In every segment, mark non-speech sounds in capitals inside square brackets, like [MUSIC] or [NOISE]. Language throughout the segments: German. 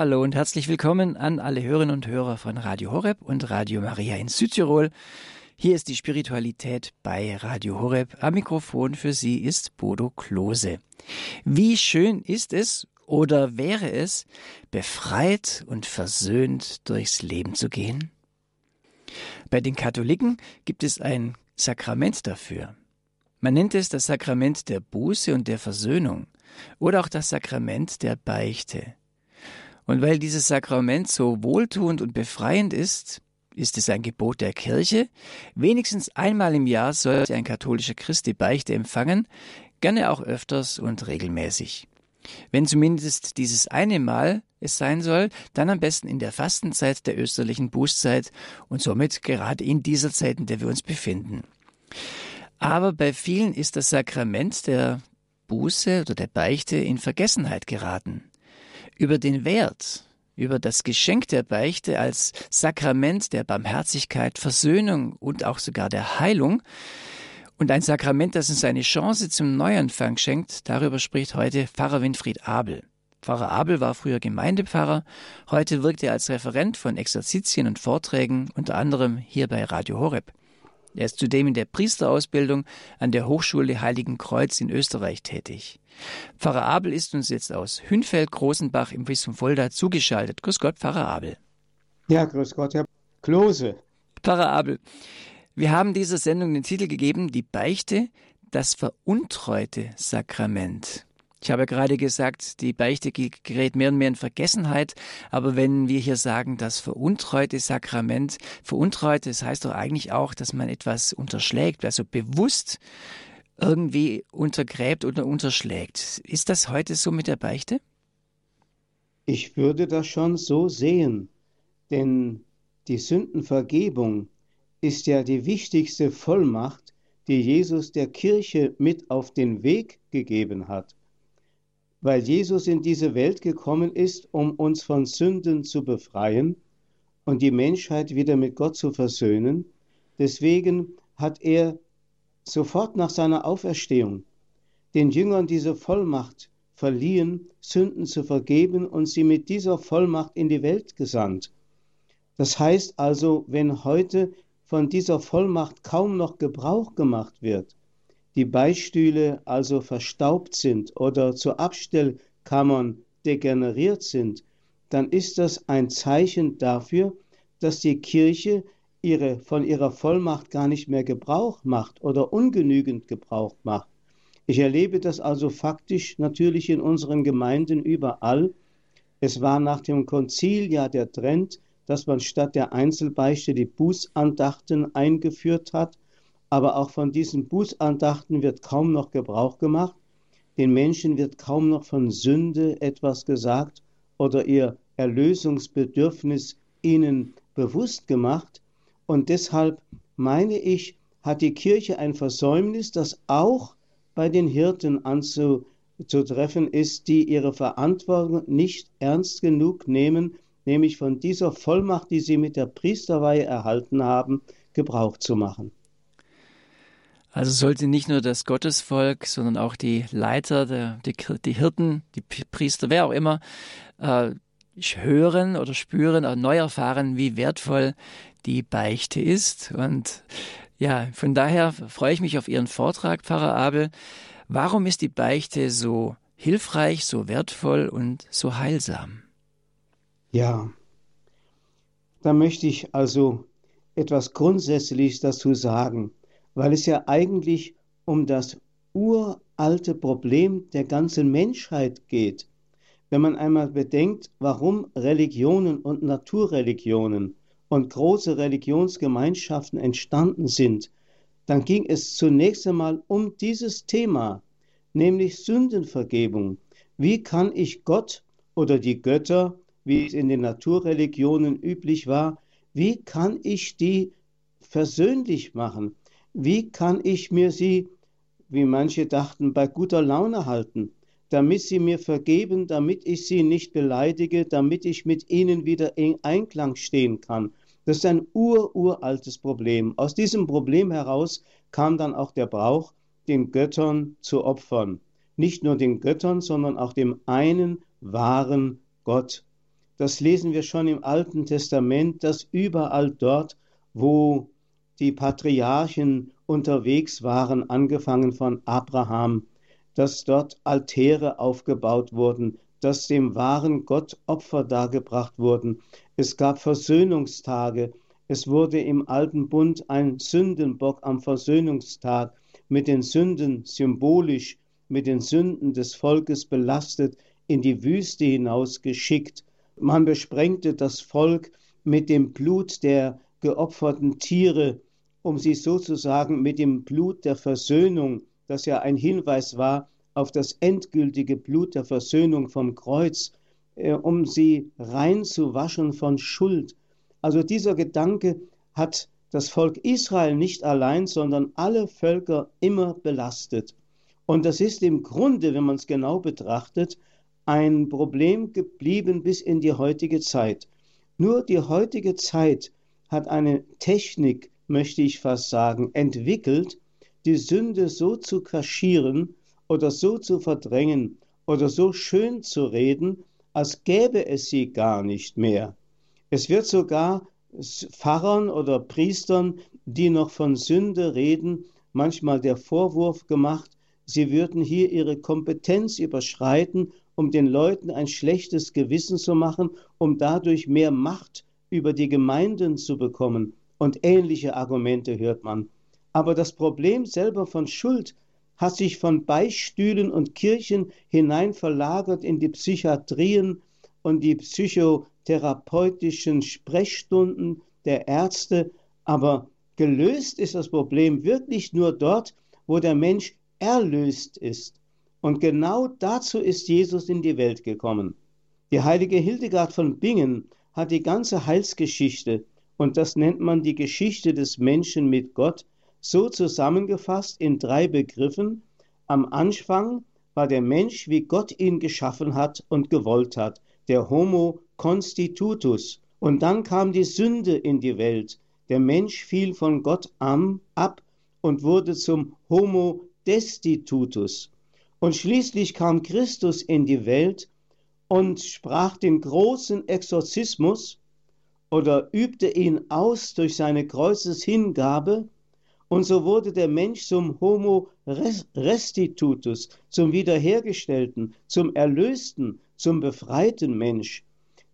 Hallo und herzlich willkommen an alle Hörerinnen und Hörer von Radio Horeb und Radio Maria in Südtirol. Hier ist die Spiritualität bei Radio Horeb. Am Mikrofon für Sie ist Bodo Klose. Wie schön ist es oder wäre es, befreit und versöhnt durchs Leben zu gehen? Bei den Katholiken gibt es ein Sakrament dafür. Man nennt es das Sakrament der Buße und der Versöhnung oder auch das Sakrament der Beichte. Und weil dieses Sakrament so wohltuend und befreiend ist, ist es ein Gebot der Kirche. Wenigstens einmal im Jahr sollte ein katholischer Christ die Beichte empfangen, gerne auch öfters und regelmäßig. Wenn zumindest dieses eine Mal es sein soll, dann am besten in der Fastenzeit der österlichen Bußzeit und somit gerade in dieser Zeit, in der wir uns befinden. Aber bei vielen ist das Sakrament der Buße oder der Beichte in Vergessenheit geraten. Über den Wert, über das Geschenk der Beichte als Sakrament der Barmherzigkeit, Versöhnung und auch sogar der Heilung und ein Sakrament, das uns eine Chance zum Neuanfang schenkt, darüber spricht heute Pfarrer Winfried Abel. Pfarrer Abel war früher Gemeindepfarrer, heute wirkt er als Referent von Exerzitien und Vorträgen, unter anderem hier bei Radio Horeb. Er ist zudem in der Priesterausbildung an der Hochschule Heiligen Kreuz in Österreich tätig. Pfarrer Abel ist uns jetzt aus Hünfeld-Großenbach im Bistum Fulda zugeschaltet. Grüß Gott, Pfarrer Abel. Ja, grüß Gott, Herr Klose. Pfarrer Abel, wir haben dieser Sendung den Titel gegeben, die Beichte, das veruntreute Sakrament. Ich habe gerade gesagt, die Beichte gerät mehr und mehr in Vergessenheit, aber wenn wir hier sagen, das veruntreute Sakrament, veruntreute, das heißt doch eigentlich auch, dass man etwas unterschlägt, also bewusst irgendwie untergräbt oder unterschlägt. Ist das heute so mit der Beichte? Ich würde das schon so sehen, denn die Sündenvergebung ist ja die wichtigste Vollmacht, die Jesus der Kirche mit auf den Weg gegeben hat weil Jesus in diese Welt gekommen ist, um uns von Sünden zu befreien und die Menschheit wieder mit Gott zu versöhnen. Deswegen hat er sofort nach seiner Auferstehung den Jüngern diese Vollmacht verliehen, Sünden zu vergeben und sie mit dieser Vollmacht in die Welt gesandt. Das heißt also, wenn heute von dieser Vollmacht kaum noch Gebrauch gemacht wird, die Beistühle also verstaubt sind oder zu Abstellkammern degeneriert sind, dann ist das ein Zeichen dafür, dass die Kirche ihre, von ihrer Vollmacht gar nicht mehr Gebrauch macht oder ungenügend Gebrauch macht. Ich erlebe das also faktisch natürlich in unseren Gemeinden überall. Es war nach dem Konzil ja der Trend, dass man statt der Einzelbeichte die Bußandachten eingeführt hat aber auch von diesen Bußandachten wird kaum noch Gebrauch gemacht. Den Menschen wird kaum noch von Sünde etwas gesagt oder ihr Erlösungsbedürfnis ihnen bewusst gemacht. Und deshalb meine ich, hat die Kirche ein Versäumnis, das auch bei den Hirten anzutreffen ist, die ihre Verantwortung nicht ernst genug nehmen, nämlich von dieser Vollmacht, die sie mit der Priesterweihe erhalten haben, Gebrauch zu machen. Also sollte nicht nur das Gottesvolk, sondern auch die Leiter, der, die, die, Hirten, die Priester, wer auch immer, äh, hören oder spüren oder neu erfahren, wie wertvoll die Beichte ist. Und ja, von daher freue ich mich auf Ihren Vortrag, Pfarrer Abel. Warum ist die Beichte so hilfreich, so wertvoll und so heilsam? Ja, da möchte ich also etwas Grundsätzliches dazu sagen weil es ja eigentlich um das uralte Problem der ganzen Menschheit geht. Wenn man einmal bedenkt, warum Religionen und Naturreligionen und große Religionsgemeinschaften entstanden sind, dann ging es zunächst einmal um dieses Thema, nämlich Sündenvergebung. Wie kann ich Gott oder die Götter, wie es in den Naturreligionen üblich war, wie kann ich die versöhnlich machen? Wie kann ich mir sie, wie manche dachten, bei guter Laune halten, damit sie mir vergeben, damit ich sie nicht beleidige, damit ich mit ihnen wieder in Einklang stehen kann? Das ist ein ururaltes Problem. Aus diesem Problem heraus kam dann auch der Brauch, den Göttern zu opfern. Nicht nur den Göttern, sondern auch dem einen wahren Gott. Das lesen wir schon im Alten Testament, dass überall dort, wo die Patriarchen unterwegs waren, angefangen von Abraham, dass dort Altäre aufgebaut wurden, dass dem wahren Gott Opfer dargebracht wurden. Es gab Versöhnungstage. Es wurde im alten Bund ein Sündenbock am Versöhnungstag mit den Sünden symbolisch, mit den Sünden des Volkes belastet, in die Wüste hinaus geschickt. Man besprengte das Volk mit dem Blut der geopferten Tiere, um sie sozusagen mit dem Blut der Versöhnung, das ja ein Hinweis war auf das endgültige Blut der Versöhnung vom Kreuz, äh, um sie reinzuwaschen von Schuld. Also dieser Gedanke hat das Volk Israel nicht allein, sondern alle Völker immer belastet. Und das ist im Grunde, wenn man es genau betrachtet, ein Problem geblieben bis in die heutige Zeit. Nur die heutige Zeit hat eine Technik, möchte ich fast sagen, entwickelt, die Sünde so zu kaschieren oder so zu verdrängen oder so schön zu reden, als gäbe es sie gar nicht mehr. Es wird sogar Pfarrern oder Priestern, die noch von Sünde reden, manchmal der Vorwurf gemacht, sie würden hier ihre Kompetenz überschreiten, um den Leuten ein schlechtes Gewissen zu machen, um dadurch mehr Macht über die Gemeinden zu bekommen. Und ähnliche Argumente hört man. Aber das Problem selber von Schuld hat sich von Beistühlen und Kirchen hinein verlagert in die Psychiatrien und die psychotherapeutischen Sprechstunden der Ärzte. Aber gelöst ist das Problem wirklich nur dort, wo der Mensch erlöst ist. Und genau dazu ist Jesus in die Welt gekommen. Die heilige Hildegard von Bingen hat die ganze Heilsgeschichte, und das nennt man die Geschichte des Menschen mit Gott, so zusammengefasst in drei Begriffen. Am Anfang war der Mensch, wie Gott ihn geschaffen hat und gewollt hat, der Homo constitutus. Und dann kam die Sünde in die Welt. Der Mensch fiel von Gott am, ab und wurde zum Homo destitutus. Und schließlich kam Christus in die Welt und sprach den großen Exorzismus oder übte ihn aus durch seine Kreuzeshingabe, und so wurde der Mensch zum Homo restitutus, zum Wiederhergestellten, zum Erlösten, zum befreiten Mensch.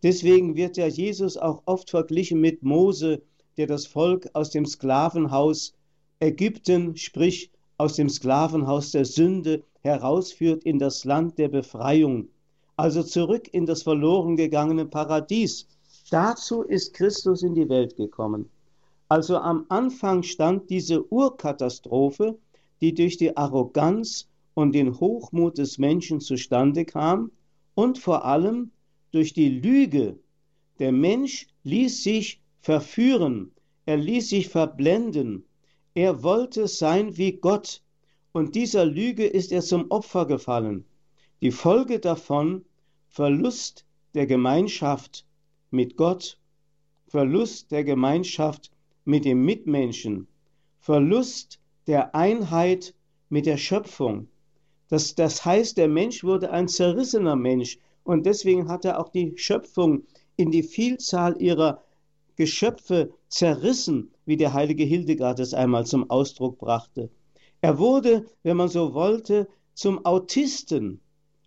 Deswegen wird ja Jesus auch oft verglichen mit Mose, der das Volk aus dem Sklavenhaus Ägypten, sprich aus dem Sklavenhaus der Sünde, herausführt in das Land der Befreiung also zurück in das verloren gegangene Paradies. Dazu ist Christus in die Welt gekommen. Also am Anfang stand diese Urkatastrophe, die durch die Arroganz und den Hochmut des Menschen zustande kam und vor allem durch die Lüge. Der Mensch ließ sich verführen, er ließ sich verblenden, er wollte sein wie Gott, und dieser Lüge ist er zum Opfer gefallen. Die Folge davon Verlust der Gemeinschaft mit Gott, Verlust der Gemeinschaft mit dem Mitmenschen, Verlust der Einheit mit der Schöpfung. Das, das heißt, der Mensch wurde ein zerrissener Mensch und deswegen hat er auch die Schöpfung in die Vielzahl ihrer Geschöpfe zerrissen, wie der heilige Hildegard es einmal zum Ausdruck brachte. Er wurde, wenn man so wollte, zum Autisten,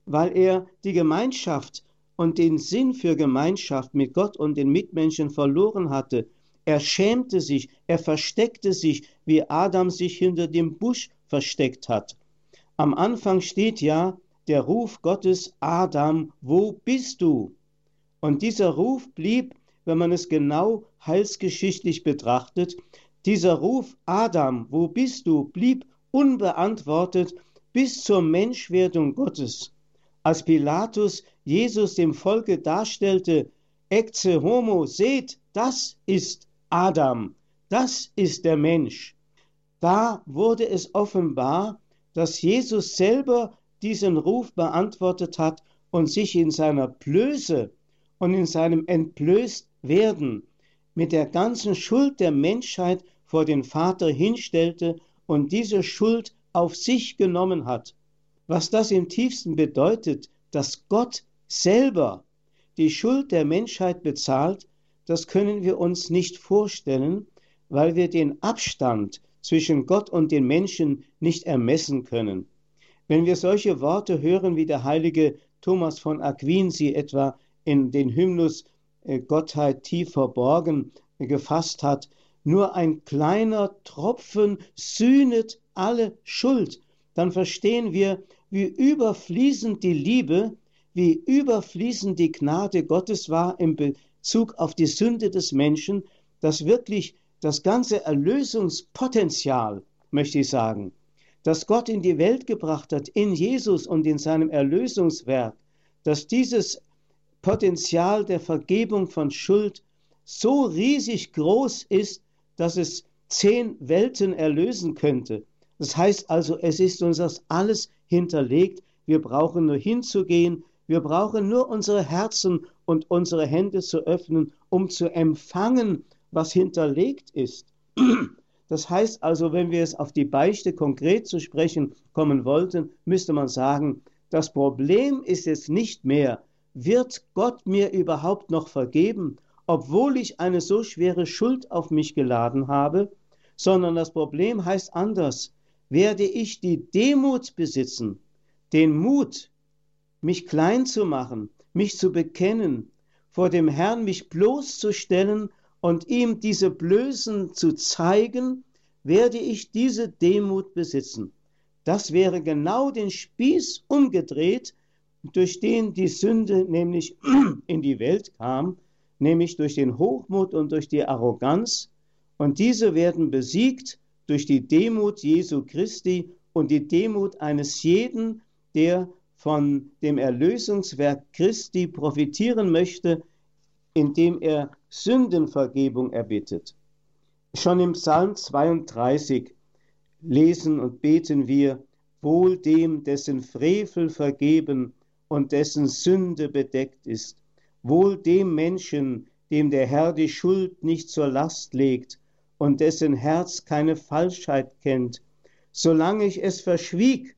weil er die Gemeinschaft und den Sinn für Gemeinschaft mit Gott und den Mitmenschen verloren hatte. Er schämte sich, er versteckte sich, wie Adam sich hinter dem Busch versteckt hat. Am Anfang steht ja der Ruf Gottes, Adam, wo bist du? Und dieser Ruf blieb, wenn man es genau heilsgeschichtlich betrachtet, dieser Ruf, Adam, wo bist du, blieb unbeantwortet bis zur Menschwerdung Gottes als Pilatus Jesus dem Volke darstellte, Ecce homo, seht, das ist Adam, das ist der Mensch. Da wurde es offenbar, dass Jesus selber diesen Ruf beantwortet hat und sich in seiner Blöße und in seinem Entblößtwerden mit der ganzen Schuld der Menschheit vor den Vater hinstellte und diese Schuld auf sich genommen hat was das im tiefsten bedeutet, dass Gott selber die Schuld der Menschheit bezahlt, das können wir uns nicht vorstellen, weil wir den Abstand zwischen Gott und den Menschen nicht ermessen können. Wenn wir solche Worte hören, wie der heilige Thomas von Aquin sie etwa in den Hymnus äh, Gottheit tief verborgen gefasst hat, nur ein kleiner Tropfen sühnet alle Schuld, dann verstehen wir, wie überfließend die Liebe, wie überfließend die Gnade Gottes war im Bezug auf die Sünde des Menschen, dass wirklich das ganze Erlösungspotenzial, möchte ich sagen, das Gott in die Welt gebracht hat, in Jesus und in seinem Erlösungswerk, dass dieses Potenzial der Vergebung von Schuld so riesig groß ist, dass es zehn Welten erlösen könnte. Das heißt also, es ist uns das alles hinterlegt. Wir brauchen nur hinzugehen, wir brauchen nur unsere Herzen und unsere Hände zu öffnen, um zu empfangen, was hinterlegt ist. Das heißt also, wenn wir es auf die Beichte konkret zu sprechen kommen wollten, müsste man sagen, das Problem ist jetzt nicht mehr, wird Gott mir überhaupt noch vergeben, obwohl ich eine so schwere Schuld auf mich geladen habe, sondern das Problem heißt anders, werde ich die Demut besitzen, den Mut, mich klein zu machen, mich zu bekennen, vor dem Herrn mich bloßzustellen und ihm diese Blößen zu zeigen, werde ich diese Demut besitzen. Das wäre genau den Spieß umgedreht, durch den die Sünde nämlich [CLEARS THROAT] in die Welt kam, nämlich durch den Hochmut und durch die Arroganz. Und diese werden besiegt durch die Demut Jesu Christi und die Demut eines jeden, der von dem Erlösungswerk Christi profitieren möchte, indem er Sündenvergebung erbittet. Schon im Psalm 32 lesen und beten wir, wohl dem, dessen Frevel vergeben und dessen Sünde bedeckt ist, wohl dem Menschen, dem der Herr die Schuld nicht zur Last legt und dessen Herz keine Falschheit kennt. Solange ich es verschwieg,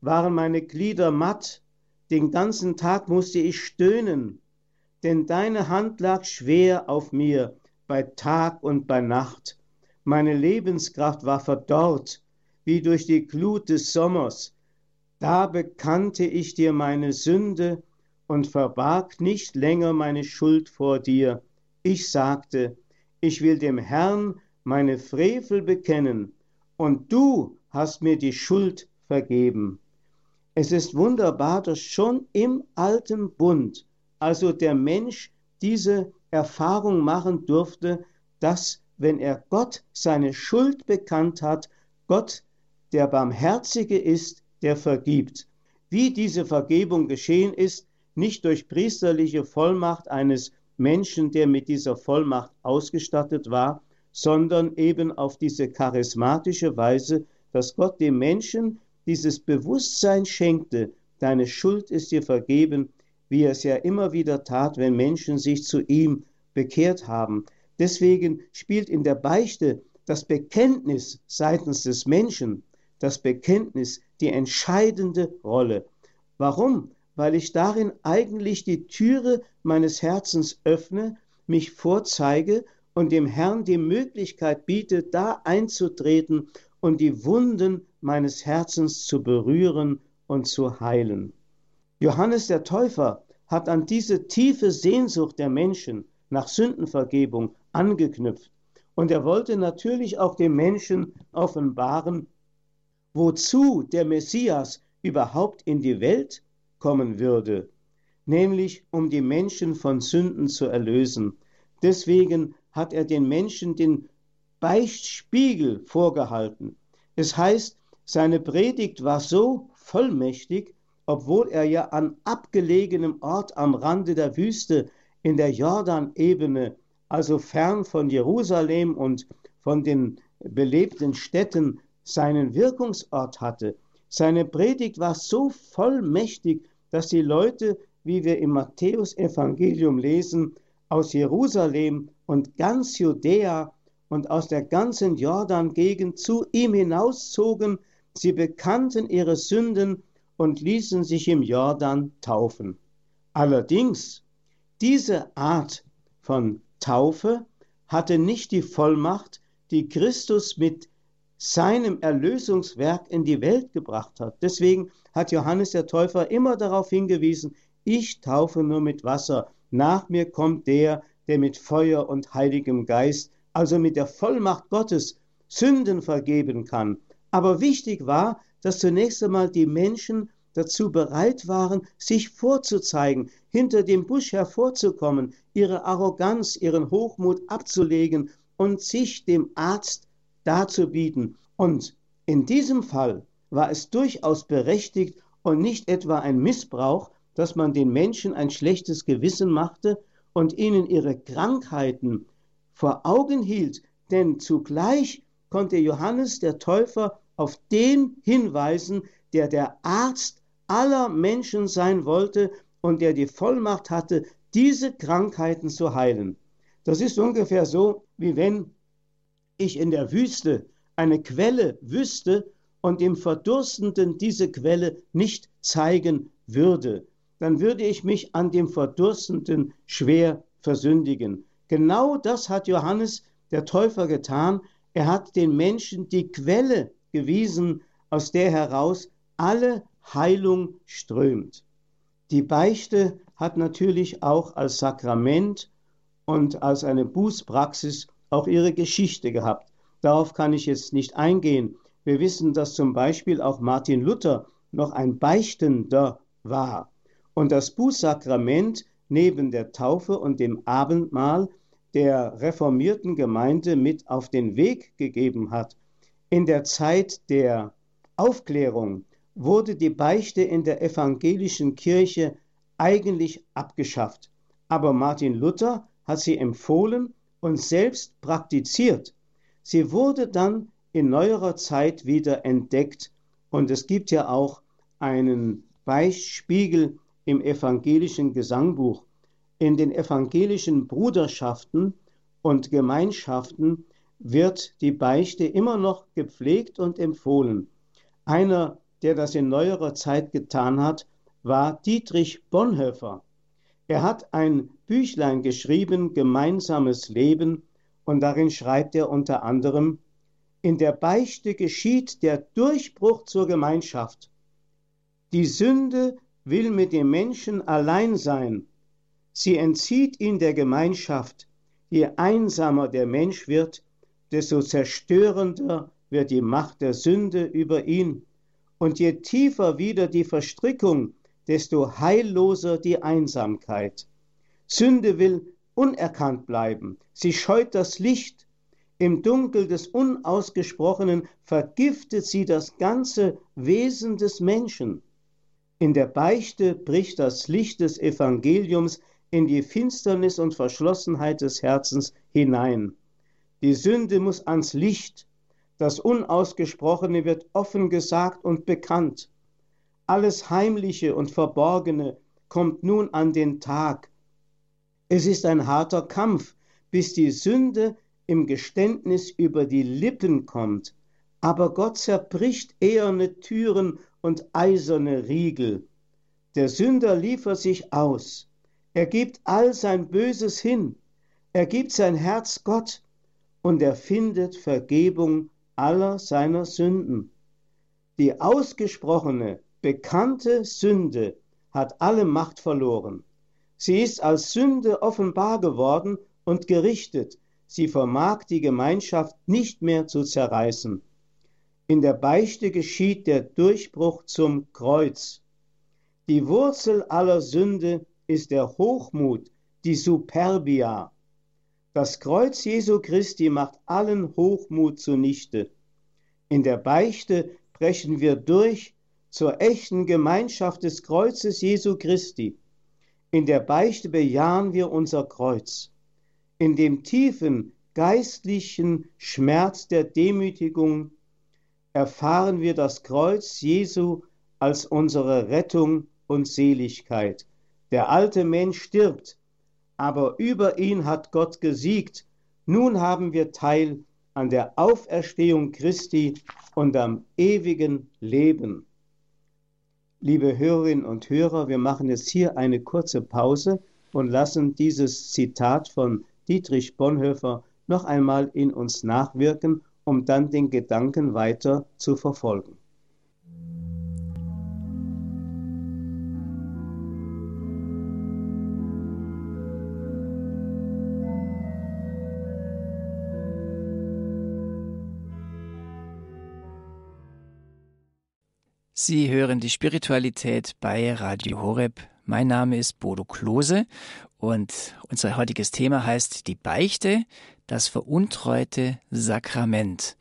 waren meine Glieder matt, den ganzen Tag musste ich stöhnen, denn deine Hand lag schwer auf mir bei Tag und bei Nacht. Meine Lebenskraft war verdorrt, wie durch die Glut des Sommers. Da bekannte ich dir meine Sünde und verbarg nicht länger meine Schuld vor dir. Ich sagte, ich will dem Herrn meine Frevel bekennen, und du hast mir die Schuld vergeben. Es ist wunderbar, dass schon im alten Bund, also der Mensch diese Erfahrung machen durfte, dass, wenn er Gott seine Schuld bekannt hat, Gott der Barmherzige ist, der vergibt. Wie diese Vergebung geschehen ist, nicht durch priesterliche Vollmacht eines Menschen, der mit dieser Vollmacht ausgestattet war, sondern eben auf diese charismatische Weise, dass Gott dem Menschen dieses Bewusstsein schenkte, deine Schuld ist dir vergeben, wie er es ja immer wieder tat, wenn Menschen sich zu ihm bekehrt haben. Deswegen spielt in der Beichte das Bekenntnis seitens des Menschen, das Bekenntnis die entscheidende Rolle. Warum? Weil ich darin eigentlich die Türe meines Herzens öffne, mich vorzeige und dem Herrn die Möglichkeit biete, da einzutreten und die Wunden meines Herzens zu berühren und zu heilen. Johannes der Täufer hat an diese tiefe Sehnsucht der Menschen nach Sündenvergebung angeknüpft. Und er wollte natürlich auch den Menschen offenbaren, wozu der Messias überhaupt in die Welt kommen würde, nämlich um die Menschen von Sünden zu erlösen. Deswegen hat er den Menschen den Beichtspiegel vorgehalten. Es heißt, seine Predigt war so vollmächtig, obwohl er ja an abgelegenem Ort am Rande der Wüste in der Jordanebene, also fern von Jerusalem und von den belebten Städten, seinen Wirkungsort hatte. Seine Predigt war so vollmächtig, dass die Leute, wie wir im Matthäusevangelium lesen, aus Jerusalem und ganz Judäa und aus der ganzen Jordan-Gegend zu ihm hinauszogen. Sie bekannten ihre Sünden und ließen sich im Jordan taufen. Allerdings, diese Art von Taufe hatte nicht die Vollmacht, die Christus mit seinem Erlösungswerk in die Welt gebracht hat. Deswegen hat Johannes der Täufer immer darauf hingewiesen, ich taufe nur mit Wasser, nach mir kommt der, der mit Feuer und heiligem Geist, also mit der Vollmacht Gottes, Sünden vergeben kann. Aber wichtig war, dass zunächst einmal die Menschen dazu bereit waren, sich vorzuzeigen, hinter dem Busch hervorzukommen, ihre Arroganz, ihren Hochmut abzulegen und sich dem Arzt darzubieten. Und in diesem Fall war es durchaus berechtigt und nicht etwa ein Missbrauch, dass man den Menschen ein schlechtes Gewissen machte und ihnen ihre Krankheiten vor Augen hielt, denn zugleich konnte Johannes der Täufer auf den hinweisen, der der Arzt aller Menschen sein wollte und der die Vollmacht hatte, diese Krankheiten zu heilen. Das ist ungefähr so, wie wenn ich in der Wüste eine Quelle wüsste und dem Verdurstenden diese Quelle nicht zeigen würde, dann würde ich mich an dem Verdurstenden schwer versündigen. Genau das hat Johannes der Täufer getan. Er hat den Menschen die Quelle gewiesen, aus der heraus alle Heilung strömt. Die Beichte hat natürlich auch als Sakrament und als eine Bußpraxis auch ihre Geschichte gehabt. Darauf kann ich jetzt nicht eingehen. Wir wissen, dass zum Beispiel auch Martin Luther noch ein Beichtender war und das Bußsakrament neben der Taufe und dem Abendmahl der reformierten Gemeinde mit auf den Weg gegeben hat. In der Zeit der Aufklärung wurde die Beichte in der evangelischen Kirche eigentlich abgeschafft. Aber Martin Luther hat sie empfohlen und selbst praktiziert. Sie wurde dann in neuerer Zeit wieder entdeckt und es gibt ja auch einen Beichtspiegel im evangelischen Gesangbuch. In den evangelischen Bruderschaften und Gemeinschaften wird die Beichte immer noch gepflegt und empfohlen. Einer, der das in neuerer Zeit getan hat, war Dietrich Bonhoeffer. Er hat ein Büchlein geschrieben, Gemeinsames Leben, und darin schreibt er unter anderem, in der Beichte geschieht der Durchbruch zur Gemeinschaft. Die Sünde will mit dem Menschen allein sein. Sie entzieht ihn der Gemeinschaft. Je einsamer der Mensch wird, desto zerstörender wird die Macht der Sünde über ihn. Und je tiefer wieder die Verstrickung desto heilloser die Einsamkeit. Sünde will unerkannt bleiben, sie scheut das Licht, im Dunkel des Unausgesprochenen vergiftet sie das ganze Wesen des Menschen. In der Beichte bricht das Licht des Evangeliums in die Finsternis und Verschlossenheit des Herzens hinein. Die Sünde muss ans Licht, das Unausgesprochene wird offen gesagt und bekannt. Alles Heimliche und Verborgene kommt nun an den Tag. Es ist ein harter Kampf, bis die Sünde im Geständnis über die Lippen kommt. Aber Gott zerbricht eherne Türen und eiserne Riegel. Der Sünder liefert sich aus. Er gibt all sein Böses hin. Er gibt sein Herz Gott und er findet Vergebung aller seiner Sünden. Die ausgesprochene bekannte Sünde hat alle Macht verloren. Sie ist als Sünde offenbar geworden und gerichtet. Sie vermag die Gemeinschaft nicht mehr zu zerreißen. In der Beichte geschieht der Durchbruch zum Kreuz. Die Wurzel aller Sünde ist der Hochmut, die Superbia. Das Kreuz Jesu Christi macht allen Hochmut zunichte. In der Beichte brechen wir durch zur echten Gemeinschaft des Kreuzes Jesu Christi. In der Beichte bejahen wir unser Kreuz. In dem tiefen geistlichen Schmerz der Demütigung erfahren wir das Kreuz Jesu als unsere Rettung und Seligkeit. Der alte Mensch stirbt, aber über ihn hat Gott gesiegt. Nun haben wir Teil an der Auferstehung Christi und am ewigen Leben. Liebe Hörerinnen und Hörer, wir machen jetzt hier eine kurze Pause und lassen dieses Zitat von Dietrich Bonhoeffer noch einmal in uns nachwirken, um dann den Gedanken weiter zu verfolgen. Sie hören die Spiritualität bei Radio Horeb. Mein Name ist Bodo Klose und unser heutiges Thema heißt die Beichte, das veruntreute Sakrament.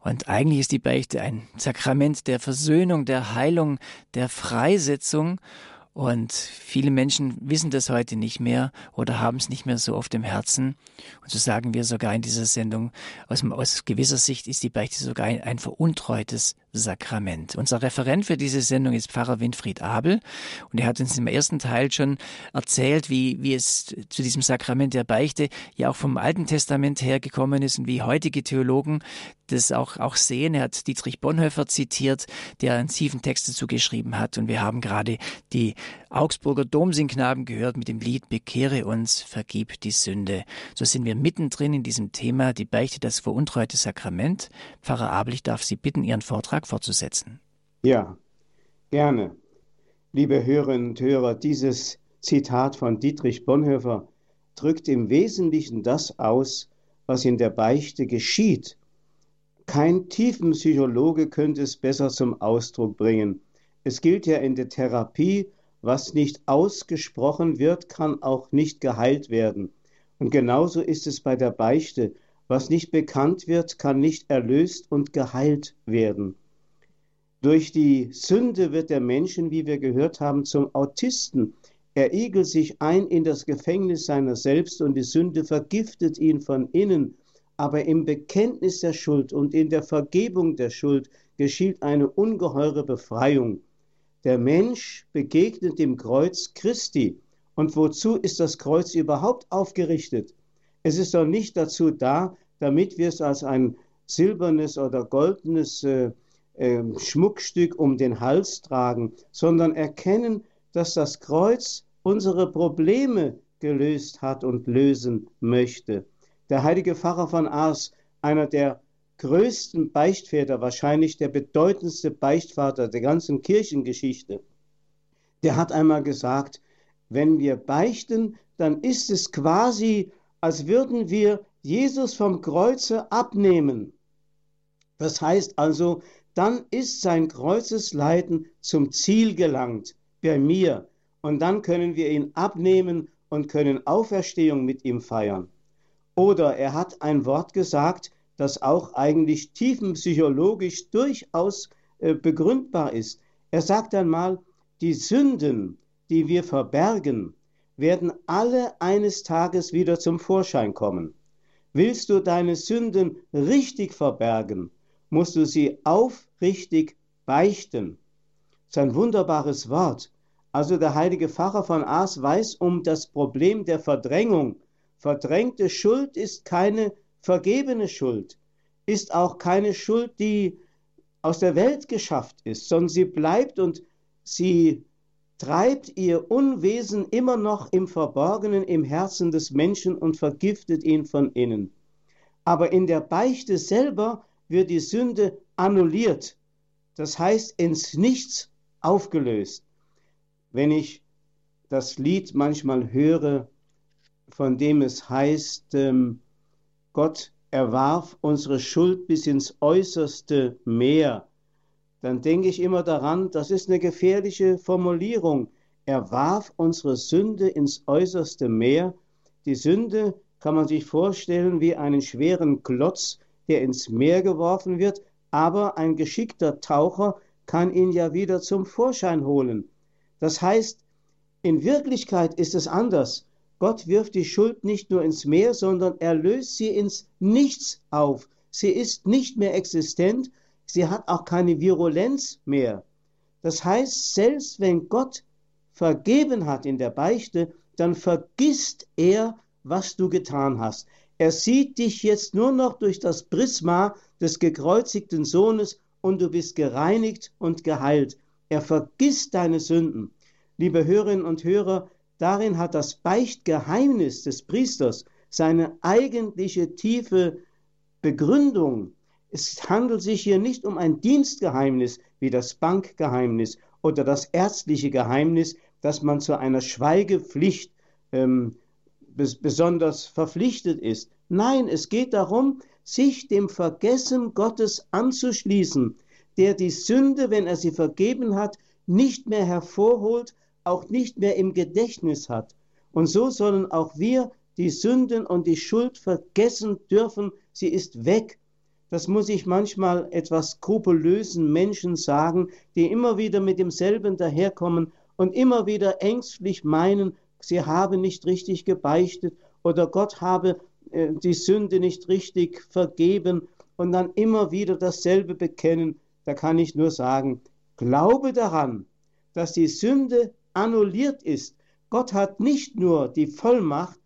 Und eigentlich ist die Beichte ein Sakrament der Versöhnung, der Heilung, der Freisetzung. Und viele Menschen wissen das heute nicht mehr oder haben es nicht mehr so auf dem Herzen. Und so sagen wir sogar in dieser Sendung, aus, aus gewisser Sicht ist die Beichte sogar ein, ein veruntreutes Sakrament. Unser Referent für diese Sendung ist Pfarrer Winfried Abel und er hat uns im ersten Teil schon erzählt, wie, wie es zu diesem Sakrament der Beichte ja auch vom Alten Testament hergekommen ist und wie heutige Theologen das auch, auch sehen. Er hat Dietrich Bonhoeffer zitiert, der einen tiefen Text dazu geschrieben hat und wir haben gerade die Augsburger Domsingknaben gehört mit dem Lied Bekehre uns, vergib die Sünde. So sind wir mittendrin in diesem Thema, die Beichte, das veruntreute Sakrament. Pfarrer Abel, ich darf Sie bitten, Ihren Vortrag Vortrag fortzusetzen. Ja, gerne. Liebe Hörerinnen und Hörer, dieses Zitat von Dietrich Bonhoeffer drückt im Wesentlichen das aus, was in der Beichte geschieht. Kein Tiefenpsychologe könnte es besser zum Ausdruck bringen. Es gilt ja in der Therapie, was nicht ausgesprochen wird, kann auch nicht geheilt werden. Und genauso ist es bei der Beichte. Was nicht bekannt wird, kann nicht erlöst und geheilt werden. Durch die Sünde wird der Menschen, wie wir gehört haben, zum Autisten. Er igelt sich ein in das Gefängnis seiner selbst und die Sünde vergiftet ihn von innen. Aber im Bekenntnis der Schuld und in der Vergebung der Schuld geschieht eine ungeheure Befreiung. Der Mensch begegnet dem Kreuz Christi. Und wozu ist das Kreuz überhaupt aufgerichtet? Es ist doch nicht dazu da, damit wir es als ein silbernes oder goldenes äh, äh, Schmuckstück um den Hals tragen, sondern erkennen, dass das Kreuz unsere Probleme gelöst hat und lösen möchte. Der heilige Pfarrer von Ars, einer der größten Beichtväter, wahrscheinlich der bedeutendste Beichtvater der ganzen Kirchengeschichte, der hat einmal gesagt, wenn wir beichten, dann ist es quasi, als würden wir Jesus vom Kreuze abnehmen. Das heißt also, dann ist sein Kreuzesleiden zum Ziel gelangt bei mir und dann können wir ihn abnehmen und können Auferstehung mit ihm feiern. Oder er hat ein Wort gesagt, das auch eigentlich tiefenpsychologisch durchaus äh, begründbar ist. Er sagt einmal, die Sünden, die wir verbergen, werden alle eines Tages wieder zum Vorschein kommen. Willst du deine Sünden richtig verbergen, musst du sie aufrichtig beichten. Das ist ein wunderbares Wort. Also der heilige Pfarrer von Aas weiß um das Problem der Verdrängung. Verdrängte Schuld ist keine vergebene Schuld, ist auch keine Schuld, die aus der Welt geschafft ist, sondern sie bleibt und sie treibt ihr Unwesen immer noch im Verborgenen im Herzen des Menschen und vergiftet ihn von innen. Aber in der Beichte selber wird die Sünde annulliert, das heißt ins Nichts aufgelöst. Wenn ich das Lied manchmal höre, von dem es heißt, ähm, Gott erwarf unsere Schuld bis ins äußerste Meer, dann denke ich immer daran, das ist eine gefährliche Formulierung. Er warf unsere Sünde ins äußerste Meer. Die Sünde kann man sich vorstellen wie einen schweren Klotz, der ins Meer geworfen wird, aber ein geschickter Taucher kann ihn ja wieder zum Vorschein holen. Das heißt, in Wirklichkeit ist es anders. Gott wirft die Schuld nicht nur ins Meer, sondern er löst sie ins Nichts auf. Sie ist nicht mehr existent, sie hat auch keine Virulenz mehr. Das heißt, selbst wenn Gott vergeben hat in der Beichte, dann vergisst er, was du getan hast. Er sieht dich jetzt nur noch durch das Prisma des gekreuzigten Sohnes und du bist gereinigt und geheilt. Er vergisst deine Sünden. Liebe Hörerinnen und Hörer, darin hat das Beichtgeheimnis des Priesters seine eigentliche tiefe Begründung. Es handelt sich hier nicht um ein Dienstgeheimnis wie das Bankgeheimnis oder das ärztliche Geheimnis, dass man zu einer Schweigepflicht ähm, besonders verpflichtet ist. Nein, es geht darum, sich dem Vergessen Gottes anzuschließen, der die Sünde, wenn er sie vergeben hat, nicht mehr hervorholt, auch nicht mehr im Gedächtnis hat. Und so sollen auch wir die Sünden und die Schuld vergessen dürfen, sie ist weg. Das muss ich manchmal etwas skrupulösen Menschen sagen, die immer wieder mit demselben daherkommen und immer wieder ängstlich meinen, sie haben nicht richtig gebeichtet oder Gott habe äh, die Sünde nicht richtig vergeben und dann immer wieder dasselbe bekennen, da kann ich nur sagen, glaube daran, dass die Sünde annulliert ist. Gott hat nicht nur die Vollmacht,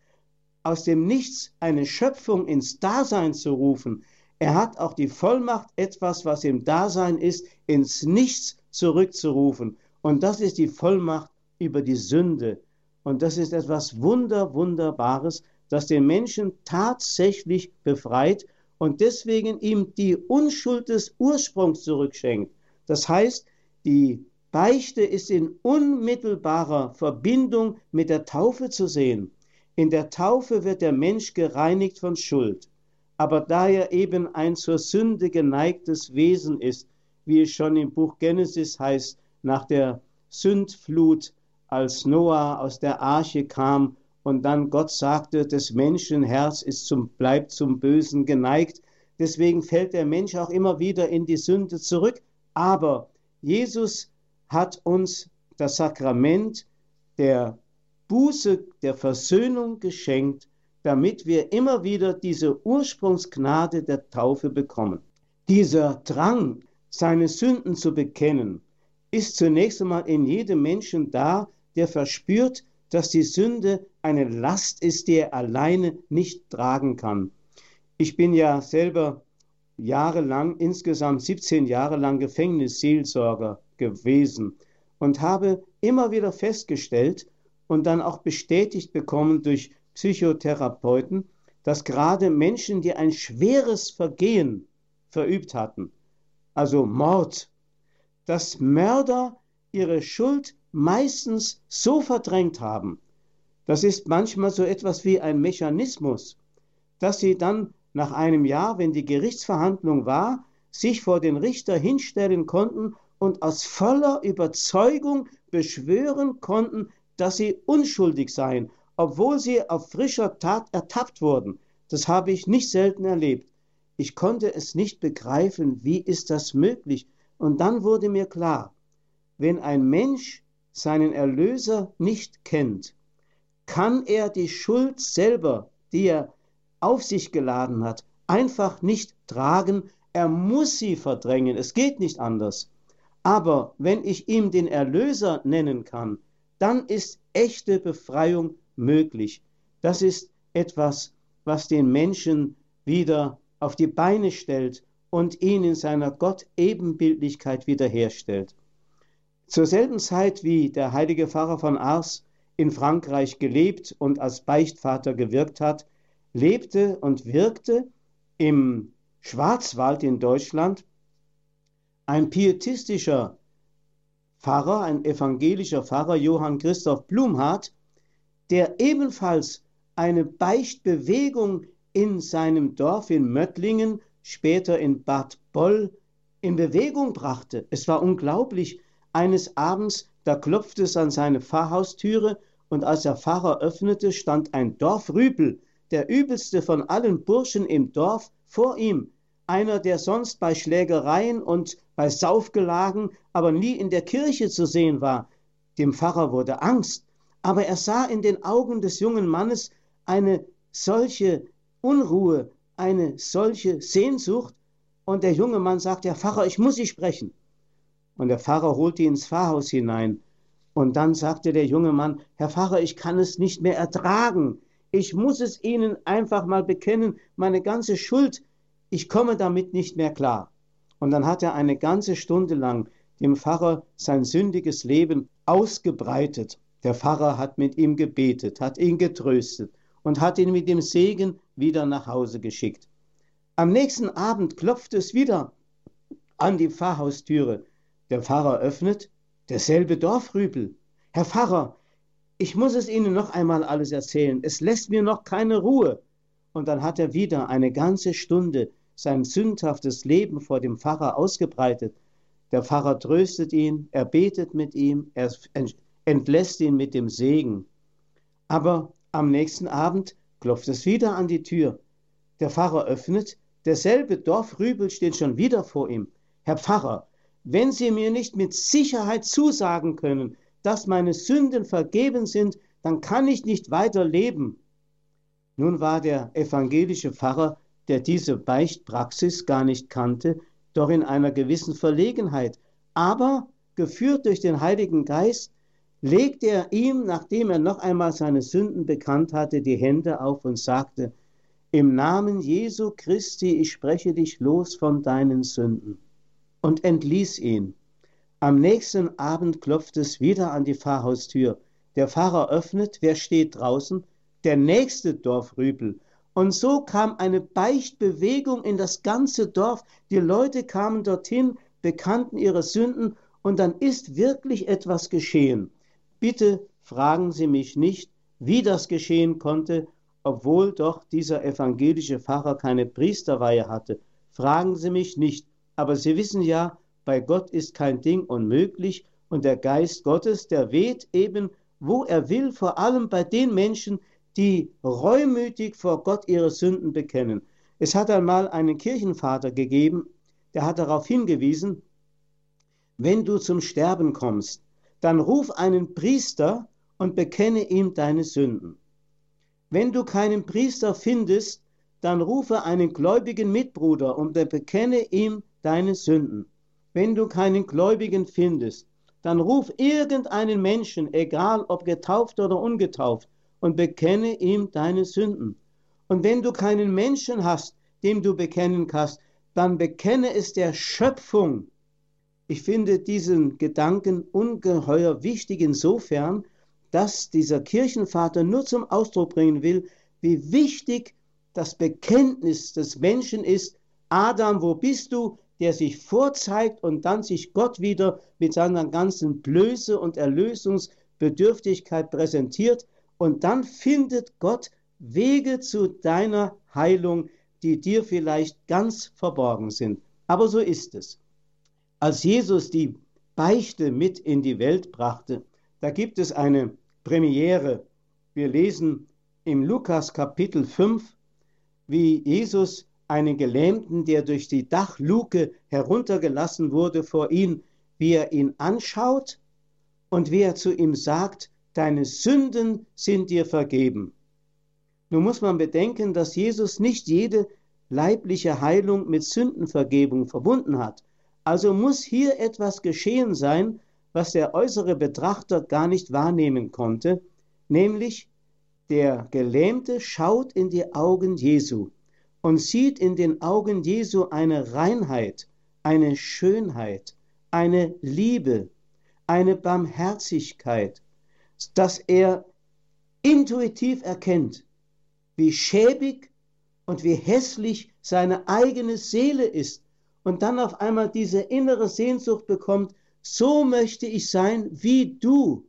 aus dem Nichts eine Schöpfung ins Dasein zu rufen, er hat auch die Vollmacht, etwas, was im Dasein ist, ins Nichts zurückzurufen. Und das ist die Vollmacht über die Sünde. Und das ist etwas Wunder, Wunderbares, das den Menschen tatsächlich befreit und deswegen ihm die Unschuld des Ursprungs zurückschenkt. Das heißt, die Beichte ist in unmittelbarer Verbindung mit der Taufe zu sehen. In der Taufe wird der Mensch gereinigt von Schuld. Aber da er eben ein zur Sünde geneigtes Wesen ist, wie es schon im Buch Genesis heißt, nach der Sündflut, als Noah aus der Arche kam und dann Gott sagte, des Menschen Herz ist zum, bleibt zum Bösen geneigt. Deswegen fällt der Mensch auch immer wieder in die Sünde zurück. Aber Jesus hat uns das Sakrament der Buße, der Versöhnung geschenkt, damit wir immer wieder diese Ursprungsgnade der Taufe bekommen. Dieser Drang, seine Sünden zu bekennen, ist zunächst einmal in jedem Menschen da, der verspürt, dass die Sünde eine Last ist, die er alleine nicht tragen kann. Ich bin ja selber jahrelang, insgesamt 17 Jahre lang Gefängnisseelsorger gewesen und habe immer wieder festgestellt und dann auch bestätigt bekommen durch Psychotherapeuten, dass gerade Menschen, die ein schweres Vergehen verübt hatten, also Mord, dass Mörder ihre Schuld meistens so verdrängt haben, das ist manchmal so etwas wie ein Mechanismus, dass sie dann nach einem Jahr, wenn die Gerichtsverhandlung war, sich vor den Richter hinstellen konnten und aus voller Überzeugung beschwören konnten, dass sie unschuldig seien, obwohl sie auf frischer Tat ertappt wurden. Das habe ich nicht selten erlebt. Ich konnte es nicht begreifen, wie ist das möglich? Und dann wurde mir klar, wenn ein Mensch seinen Erlöser nicht kennt, kann er die Schuld selber, die er auf sich geladen hat, einfach nicht tragen, er muss sie verdrängen, es geht nicht anders. Aber wenn ich ihm den Erlöser nennen kann, dann ist echte Befreiung möglich. Das ist etwas, was den Menschen wieder auf die Beine stellt und ihn in seiner Gott-Ebenbildlichkeit wiederherstellt. Zur selben Zeit, wie der heilige Pfarrer von Ars in Frankreich gelebt und als Beichtvater gewirkt hat, lebte und wirkte im Schwarzwald in Deutschland ein pietistischer Pfarrer, ein evangelischer Pfarrer, Johann Christoph Blumhardt, der ebenfalls eine Beichtbewegung in seinem Dorf in Möttlingen, später in Bad Boll, in Bewegung brachte. Es war unglaublich, eines Abends, da klopfte es an seine Pfarrhaustüre und als der Pfarrer öffnete, stand ein Dorfrüpel, der übelste von allen Burschen im Dorf, vor ihm. Einer, der sonst bei Schlägereien und bei Saufgelagen, aber nie in der Kirche zu sehen war. Dem Pfarrer wurde Angst, aber er sah in den Augen des jungen Mannes eine solche Unruhe, eine solche Sehnsucht, und der junge Mann sagte, Herr Pfarrer, ich muss Sie sprechen. Und der Pfarrer holte ihn ins Pfarrhaus hinein. Und dann sagte der junge Mann, Herr Pfarrer, ich kann es nicht mehr ertragen. Ich muss es Ihnen einfach mal bekennen, meine ganze Schuld, ich komme damit nicht mehr klar. Und dann hat er eine ganze Stunde lang dem Pfarrer sein sündiges Leben ausgebreitet. Der Pfarrer hat mit ihm gebetet, hat ihn getröstet und hat ihn mit dem Segen wieder nach Hause geschickt. Am nächsten Abend klopft es wieder an die Pfarrhaustüre. Der Pfarrer öffnet, derselbe Dorfrüpel. Herr Pfarrer, ich muss es Ihnen noch einmal alles erzählen. Es lässt mir noch keine Ruhe. Und dann hat er wieder eine ganze Stunde sein sündhaftes Leben vor dem Pfarrer ausgebreitet. Der Pfarrer tröstet ihn, er betet mit ihm, er entlässt ihn mit dem Segen. Aber am nächsten Abend klopft es wieder an die Tür. Der Pfarrer öffnet, derselbe Dorfrübel steht schon wieder vor ihm. Herr Pfarrer, wenn Sie mir nicht mit Sicherheit zusagen können, dass meine Sünden vergeben sind, dann kann ich nicht weiter leben. Nun war der evangelische Pfarrer, der diese Beichtpraxis gar nicht kannte, doch in einer gewissen Verlegenheit. Aber, geführt durch den Heiligen Geist, legte er ihm, nachdem er noch einmal seine Sünden bekannt hatte, die Hände auf und sagte, Im Namen Jesu Christi, ich spreche dich los von deinen Sünden und entließ ihn. Am nächsten Abend klopft es wieder an die Pfarrhaustür. Der Pfarrer öffnet, wer steht draußen? Der nächste Dorfrüpel. Und so kam eine Beichtbewegung in das ganze Dorf. Die Leute kamen dorthin, bekannten ihre Sünden und dann ist wirklich etwas geschehen. Bitte fragen Sie mich nicht, wie das geschehen konnte, obwohl doch dieser evangelische Pfarrer keine Priesterweihe hatte. Fragen Sie mich nicht, aber Sie wissen ja, bei Gott ist kein Ding unmöglich und der Geist Gottes, der weht eben, wo er will, vor allem bei den Menschen, die reumütig vor Gott ihre Sünden bekennen. Es hat einmal einen Kirchenvater gegeben, der hat darauf hingewiesen, wenn du zum Sterben kommst, dann ruf einen Priester und bekenne ihm deine Sünden. Wenn du keinen Priester findest, dann rufe einen gläubigen Mitbruder und bekenne ihm deine Sünden. Wenn du keinen Gläubigen findest, dann ruf irgendeinen Menschen, egal ob getauft oder ungetauft, und bekenne ihm deine Sünden. Und wenn du keinen Menschen hast, dem du bekennen kannst, dann bekenne es der Schöpfung. Ich finde diesen Gedanken ungeheuer wichtig insofern, dass dieser Kirchenvater nur zum Ausdruck bringen will, wie wichtig das Bekenntnis des Menschen ist, Adam, wo bist du, der sich vorzeigt und dann sich Gott wieder mit seiner ganzen Blöße und Erlösungsbedürftigkeit präsentiert, und dann findet Gott Wege zu deiner Heilung, die dir vielleicht ganz verborgen sind. Aber so ist es. Als Jesus die Beichte mit in die Welt brachte, da gibt es eine Premiere. Wir lesen im Lukas Kapitel 5, wie Jesus einen Gelähmten, der durch die Dachluke heruntergelassen wurde, vor ihn, wie er ihn anschaut und wie er zu ihm sagt, deine Sünden sind dir vergeben. Nun muss man bedenken, dass Jesus nicht jede leibliche Heilung mit Sündenvergebung verbunden hat. Also muss hier etwas geschehen sein, was der äußere Betrachter gar nicht wahrnehmen konnte, nämlich der Gelähmte schaut in die Augen Jesu und sieht in den Augen Jesu eine Reinheit, eine Schönheit, eine Liebe, eine Barmherzigkeit, dass er intuitiv erkennt, wie schäbig und wie hässlich seine eigene Seele ist und dann auf einmal diese innere Sehnsucht bekommt, so möchte ich sein wie du.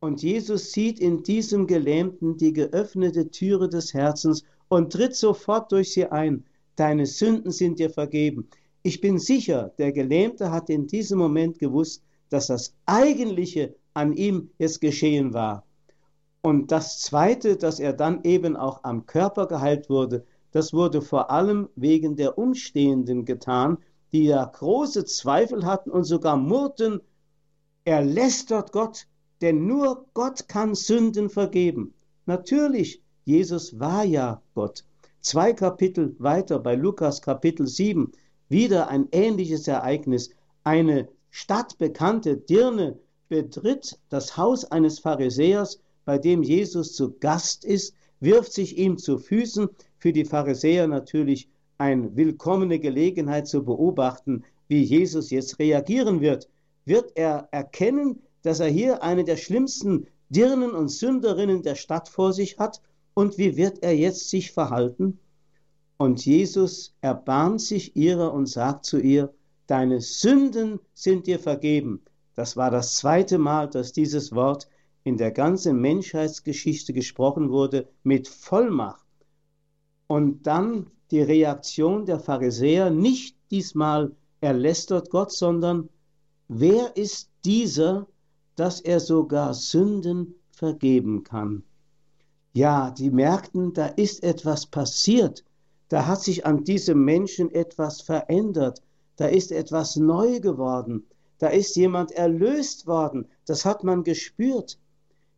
Und Jesus sieht in diesem Gelähmten die geöffnete Türe des Herzens und tritt sofort durch sie ein. Deine Sünden sind dir vergeben. Ich bin sicher, der Gelähmte hat in diesem Moment gewusst, dass das eigentliche an ihm jetzt geschehen war. Und das Zweite, dass er dann eben auch am Körper geheilt wurde, das wurde vor allem wegen der Umstehenden getan, die ja große Zweifel hatten und sogar murrten, er lästert Gott, denn nur Gott kann Sünden vergeben. Natürlich, Jesus war ja Gott. Zwei Kapitel weiter bei Lukas Kapitel 7, wieder ein ähnliches Ereignis. Eine stadtbekannte Dirne betritt das Haus eines Pharisäers, bei dem Jesus zu Gast ist, wirft sich ihm zu Füßen, für die Pharisäer natürlich eine willkommene Gelegenheit zu beobachten, wie Jesus jetzt reagieren wird. Wird er erkennen, dass er hier eine der schlimmsten Dirnen und Sünderinnen der Stadt vor sich hat und wie wird er jetzt sich verhalten? Und Jesus erbarmt sich ihrer und sagt zu ihr, deine Sünden sind dir vergeben. Das war das zweite Mal, dass dieses Wort in der ganzen Menschheitsgeschichte gesprochen wurde mit Vollmacht. Und dann die Reaktion der Pharisäer, nicht diesmal er lästert Gott, sondern wer ist dieser, dass er sogar Sünden vergeben kann? Ja, die merkten, da ist etwas passiert, da hat sich an diesem Menschen etwas verändert, da ist etwas neu geworden, da ist jemand erlöst worden, das hat man gespürt.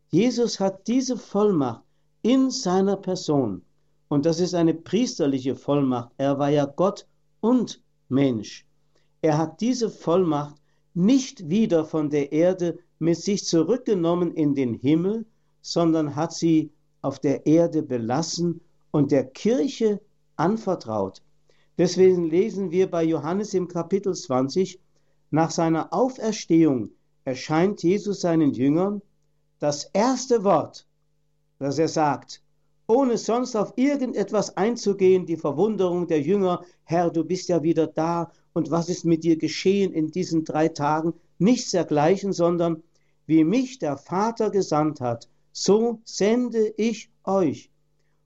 Jesus hat diese Vollmacht in seiner Person. Und das ist eine priesterliche Vollmacht. Er war ja Gott und Mensch. Er hat diese Vollmacht nicht wieder von der Erde mit sich zurückgenommen in den Himmel, sondern hat sie auf der Erde belassen und der Kirche anvertraut. Deswegen lesen wir bei Johannes im Kapitel 20, nach seiner Auferstehung erscheint Jesus seinen Jüngern das erste Wort, das er sagt, ohne sonst auf irgendetwas einzugehen, die Verwunderung der Jünger, Herr, du bist ja wieder da und was ist mit dir geschehen in diesen drei Tagen, nichts dergleichen, sondern wie mich der Vater gesandt hat, so sende ich euch.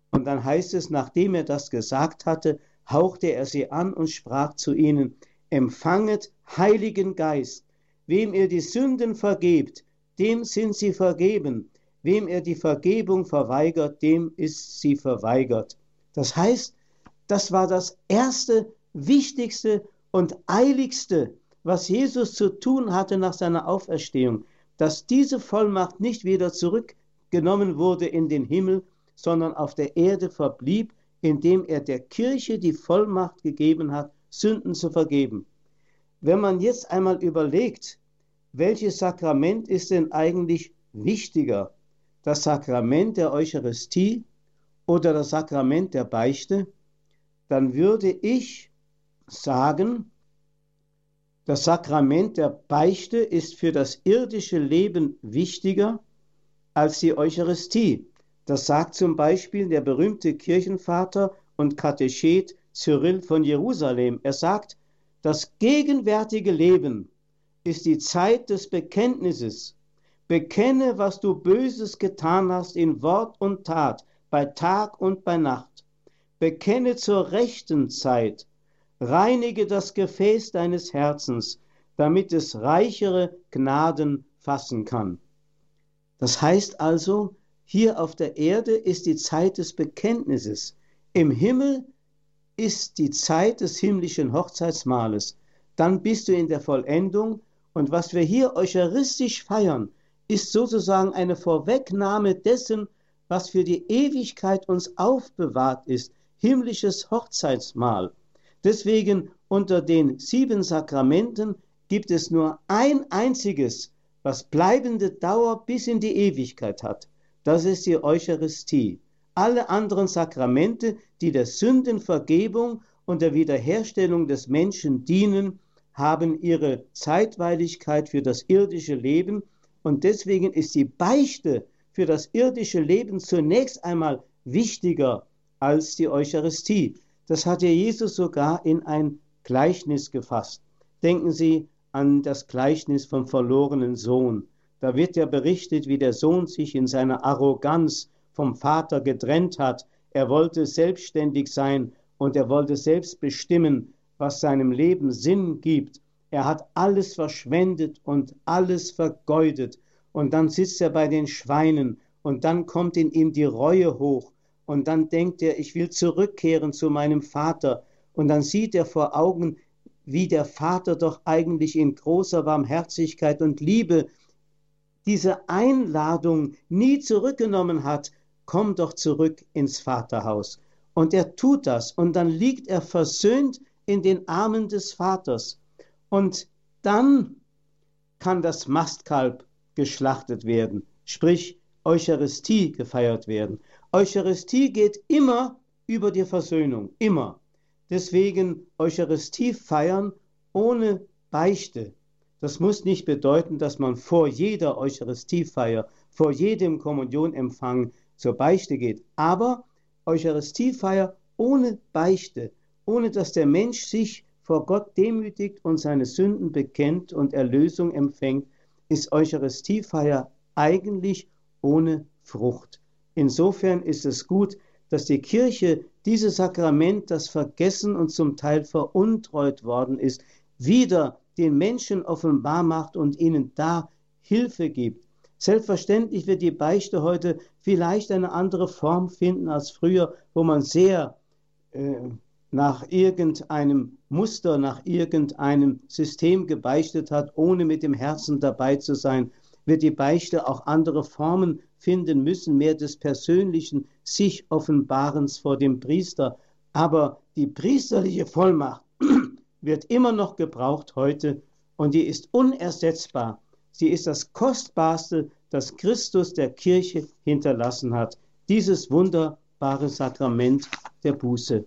Und dann heißt es, nachdem er das gesagt hatte, hauchte er sie an und sprach zu ihnen, empfanget Heiligen Geist, wem ihr die Sünden vergebt, dem sind sie vergeben. Wem er die Vergebung verweigert, dem ist sie verweigert. Das heißt, das war das erste, wichtigste und eiligste, was Jesus zu tun hatte nach seiner Auferstehung, dass diese Vollmacht nicht wieder zurückgenommen wurde in den Himmel, sondern auf der Erde verblieb, indem er der Kirche die Vollmacht gegeben hat, Sünden zu vergeben. Wenn man jetzt einmal überlegt, welches Sakrament ist denn eigentlich wichtiger? Das Sakrament der Eucharistie oder das Sakrament der Beichte? Dann würde ich sagen, das Sakrament der Beichte ist für das irdische Leben wichtiger als die Eucharistie. Das sagt zum Beispiel der berühmte Kirchenvater und Katechet Cyril von Jerusalem. Er sagt, das gegenwärtige Leben ist die Zeit des Bekenntnisses. Bekenne, was du Böses getan hast in Wort und Tat, bei Tag und bei Nacht. Bekenne zur rechten Zeit. Reinige das Gefäß deines Herzens, damit es reichere Gnaden fassen kann. Das heißt also, hier auf der Erde ist die Zeit des Bekenntnisses. Im Himmel ist die Zeit des himmlischen Hochzeitsmahles. Dann bist du in der Vollendung und was wir hier eucharistisch feiern, ist sozusagen eine Vorwegnahme dessen, was für die Ewigkeit uns aufbewahrt ist, himmlisches Hochzeitsmahl. Deswegen unter den sieben Sakramenten gibt es nur ein einziges, was bleibende Dauer bis in die Ewigkeit hat. Das ist die Eucharistie. Alle anderen Sakramente, die der Sündenvergebung und der Wiederherstellung des Menschen dienen, haben ihre Zeitweiligkeit für das irdische Leben und deswegen ist die Beichte für das irdische Leben zunächst einmal wichtiger als die Eucharistie. Das hat ja Jesus sogar in ein Gleichnis gefasst. Denken Sie an das Gleichnis vom verlorenen Sohn. Da wird ja berichtet, wie der Sohn sich in seiner Arroganz vom Vater getrennt hat. Er wollte selbstständig sein und er wollte selbst bestimmen, was seinem Leben Sinn gibt. Er hat alles verschwendet und alles vergeudet. Und dann sitzt er bei den Schweinen und dann kommt in ihm die Reue hoch. Und dann denkt er, ich will zurückkehren zu meinem Vater. Und dann sieht er vor Augen, wie der Vater doch eigentlich in großer Barmherzigkeit und Liebe diese Einladung nie zurückgenommen hat, komm doch zurück ins Vaterhaus. Und er tut das und dann liegt er versöhnt in den Armen des Vaters. Und dann kann das Mastkalb geschlachtet werden, sprich Eucharistie gefeiert werden. Eucharistie geht immer über die Versöhnung, immer. Deswegen Eucharistie feiern ohne Beichte. Das muss nicht bedeuten, dass man vor jeder Eucharistiefeier, vor jedem Kommunionempfang zur Beichte geht. Aber Eucharistiefeier ohne Beichte, ohne dass der Mensch sich vor Gott demütigt und seine Sünden bekennt und Erlösung empfängt, ist Eucharistiefeier eigentlich ohne Frucht. Insofern ist es gut, dass die Kirche dieses Sakrament, das vergessen und zum Teil veruntreut worden ist, wieder den Menschen offenbar macht und ihnen da Hilfe gibt. Selbstverständlich wird die Beichte heute vielleicht eine andere Form finden als früher, wo man sehr äh, nach irgendeinem Muster, nach irgendeinem System gebeichtet hat, ohne mit dem Herzen dabei zu sein, wird die Beichte auch andere Formen finden müssen, mehr des persönlichen sich Offenbarens vor dem Priester. Aber die priesterliche Vollmacht [CLEARS THROAT] wird immer noch gebraucht heute und die ist unersetzbar. Sie ist das Kostbarste, das Christus der Kirche hinterlassen hat. Dieses wunderbare Sakrament der Buße.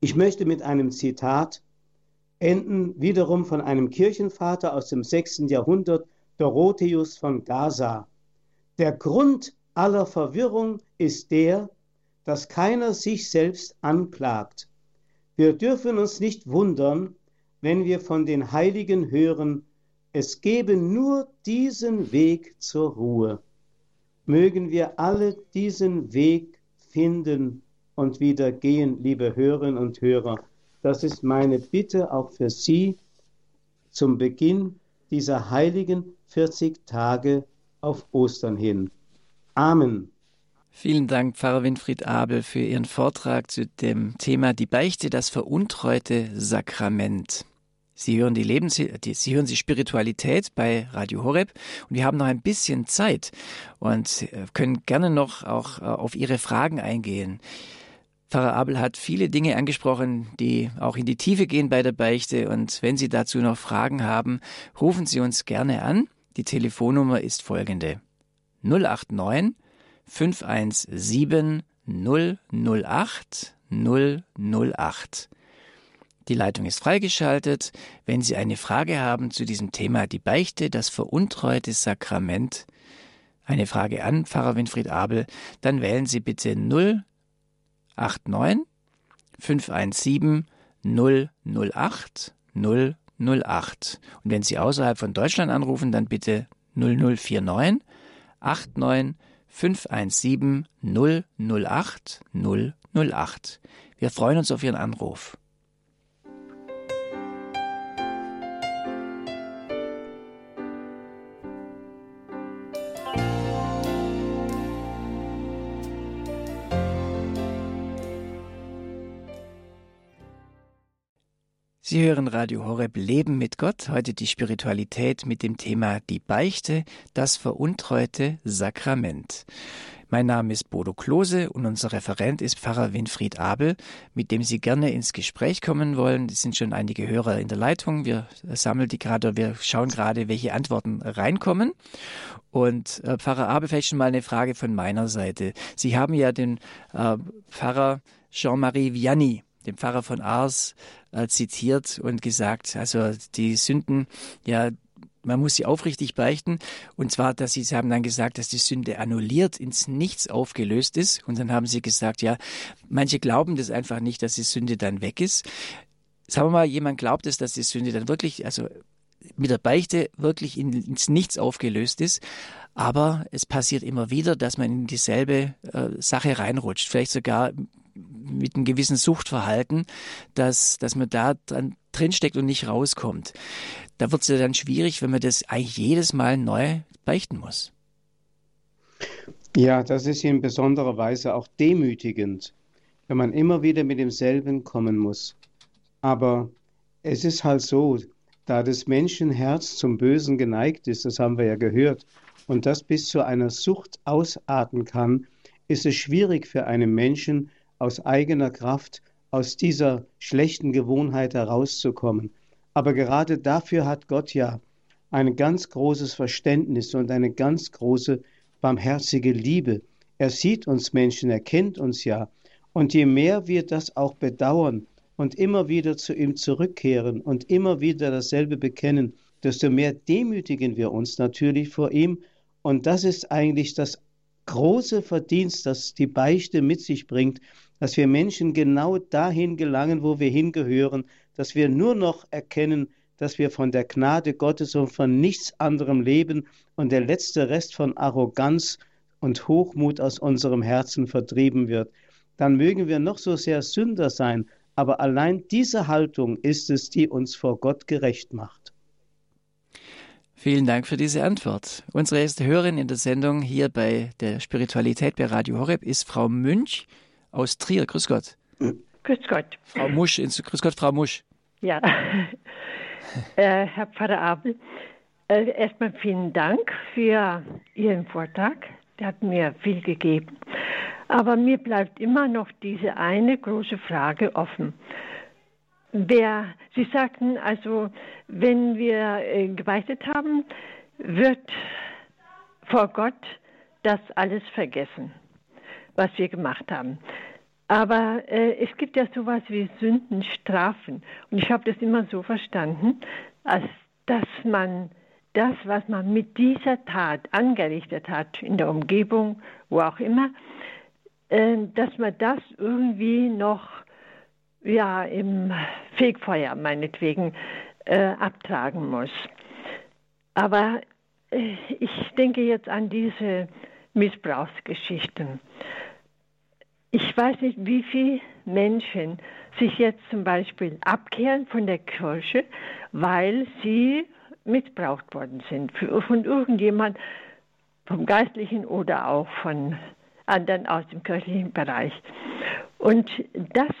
Ich möchte mit einem Zitat enden, wiederum von einem Kirchenvater aus dem 6. Jahrhundert, Dorotheus von Gaza. Der Grund aller Verwirrung ist der, dass keiner sich selbst anklagt. Wir dürfen uns nicht wundern, wenn wir von den Heiligen hören, es gebe nur diesen Weg zur Ruhe. Mögen wir alle diesen Weg finden und wieder gehen, liebe Hörerinnen und Hörer. Das ist meine Bitte auch für Sie zum Beginn dieser heiligen 40 Tage auf Ostern hin. Amen. Vielen Dank, Pfarrer Winfried Abel, für Ihren Vortrag zu dem Thema Die Beichte, das veruntreute Sakrament. Sie hören die Lebens die, Sie hören die Spiritualität bei Radio Horeb und wir haben noch ein bisschen Zeit und können gerne noch auch äh, auf Ihre Fragen eingehen. Pfarrer Abel hat viele Dinge angesprochen, die auch in die Tiefe gehen bei der Beichte. Und wenn Sie dazu noch Fragen haben, rufen Sie uns gerne an. Die Telefonnummer ist folgende 089 517 008 008. Die Leitung ist freigeschaltet. Wenn Sie eine Frage haben zu diesem Thema die Beichte, das veruntreute Sakrament, eine Frage an Pfarrer Winfried Abel, dann wählen Sie bitte 089 517 008 008. Und wenn Sie außerhalb von Deutschland anrufen, dann bitte 0049 89 517 008 008. Wir freuen uns auf Ihren Anruf. Sie hören Radio Horeb Leben mit Gott, heute die Spiritualität mit dem Thema Die Beichte, das veruntreute Sakrament. Mein Name ist Bodo Klose und unser Referent ist Pfarrer Winfried Abel, mit dem Sie gerne ins Gespräch kommen wollen. Es sind schon einige Hörer in der Leitung. Wir sammeln die gerade, wir schauen gerade, welche Antworten reinkommen. Und äh, Pfarrer Abel, vielleicht schon mal eine Frage von meiner Seite. Sie haben ja den äh, Pfarrer Jean-Marie Vianney dem Pfarrer von Ars, äh, zitiert und gesagt, also die Sünden, ja, man muss sie aufrichtig beichten. Und zwar, dass sie, sie haben dann gesagt, dass die Sünde annulliert, ins Nichts aufgelöst ist. Und dann haben sie gesagt, ja, manche glauben das einfach nicht, dass die Sünde dann weg ist. Sagen wir mal, jemand glaubt es, dass die Sünde dann wirklich, also mit der Beichte wirklich in, ins Nichts aufgelöst ist. Aber es passiert immer wieder, dass man in dieselbe äh, Sache reinrutscht. Vielleicht sogar mit einem gewissen Suchtverhalten, dass, dass man da dran, drinsteckt und nicht rauskommt. Da wird es ja dann schwierig, wenn man das eigentlich jedes Mal neu beichten muss. Ja, das ist in besonderer Weise auch demütigend, wenn man immer wieder mit demselben kommen muss. Aber es ist halt so, da das Menschenherz zum Bösen geneigt ist, das haben wir ja gehört, und das bis zu einer Sucht ausarten kann, ist es schwierig für einen Menschen, aus eigener Kraft aus dieser schlechten Gewohnheit herauszukommen. Aber gerade dafür hat Gott ja ein ganz großes Verständnis und eine ganz große barmherzige Liebe. Er sieht uns Menschen, er kennt uns ja. Und je mehr wir das auch bedauern und immer wieder zu ihm zurückkehren und immer wieder dasselbe bekennen, desto mehr demütigen wir uns natürlich vor ihm. Und das ist eigentlich das große Verdienst, das die Beichte mit sich bringt, dass wir Menschen genau dahin gelangen, wo wir hingehören, dass wir nur noch erkennen, dass wir von der Gnade Gottes und von nichts anderem leben und der letzte Rest von Arroganz und Hochmut aus unserem Herzen vertrieben wird. Dann mögen wir noch so sehr Sünder sein, aber allein diese Haltung ist es, die uns vor Gott gerecht macht. Vielen Dank für diese Antwort. Unsere erste Hörerin in der Sendung hier bei der Spiritualität bei Radio Horeb ist Frau Münch aus Trier. Grüß Gott. Grüß Gott. Frau Musch, grüß Gott, Frau Musch. Ja, [LAUGHS] äh, Herr Pfarrer Abel, äh, erstmal vielen Dank für Ihren Vortrag. Der hat mir viel gegeben. Aber mir bleibt immer noch diese eine große Frage offen. Wer, Sie sagten also, wenn wir äh, gebeichtet haben, wird vor Gott das alles vergessen, was wir gemacht haben. Aber äh, es gibt ja sowas wie Sündenstrafen. Und ich habe das immer so verstanden, als dass man das, was man mit dieser Tat angerichtet hat, in der Umgebung, wo auch immer, äh, dass man das irgendwie noch ja, im Fegfeuer meinetwegen äh, abtragen muss. Aber äh, ich denke jetzt an diese Missbrauchsgeschichten. Ich weiß nicht, wie viele Menschen sich jetzt zum Beispiel abkehren von der Kirche, weil sie missbraucht worden sind von irgendjemand, vom Geistlichen oder auch von anderen aus dem kirchlichen Bereich. Und das,